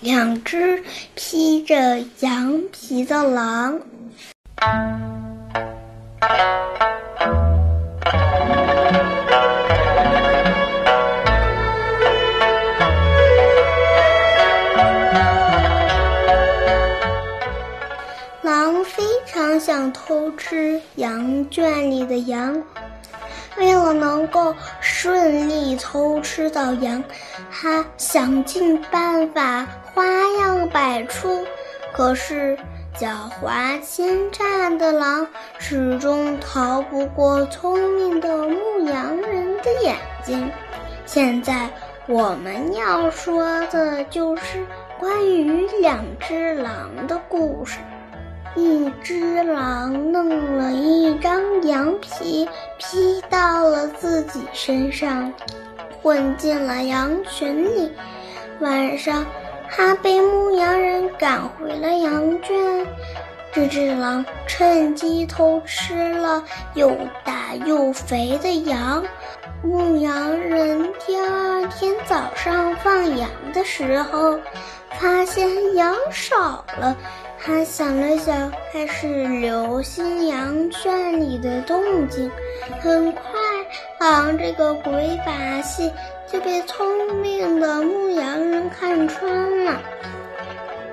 两只披着羊皮的狼。狼非常想偷吃羊圈里的羊。为了能够顺利偷吃到羊，他想尽办法，花样百出。可是狡猾奸诈的狼始终逃不过聪明的牧羊人的眼睛。现在我们要说的就是关于两只狼的故事。一只狼弄了一张羊皮披到了自己身上，混进了羊群里。晚上，它被牧羊人赶回了羊圈。这只狼趁机偷吃了又大又肥的羊。牧羊人第二天早上放羊的时候，发现羊少了。他想了想，开始留心羊圈里的动静。很快，狼这个鬼把戏就被聪明的牧羊人看穿了。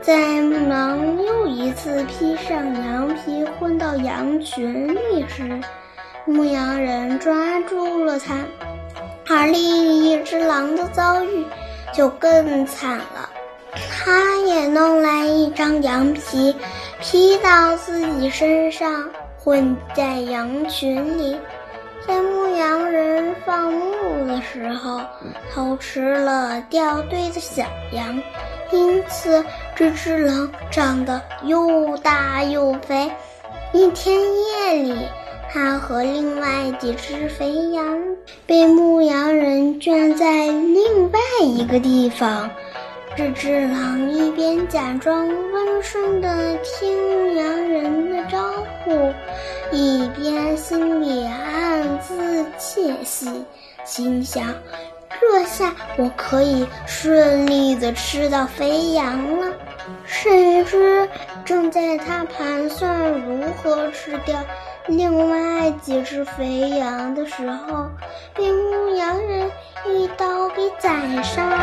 在狼又一次披上羊皮混到羊群里时，牧羊人抓住了他。而另一只狼的遭遇就更惨了。也弄来一张羊皮，披到自己身上，混在羊群里，在牧羊人放牧的时候偷吃了掉队的小羊，因此这只狼长得又大又肥。一天夜里，它和另外几只肥羊被牧羊人圈在另外一个地方。这只狼一边假装温顺地听牧羊人的招呼，一边心里暗自窃喜，心想：这下我可以顺利地吃到肥羊了。谁知，正在他盘算如何吃掉另外几只肥羊的时候，被牧羊人一刀给宰杀。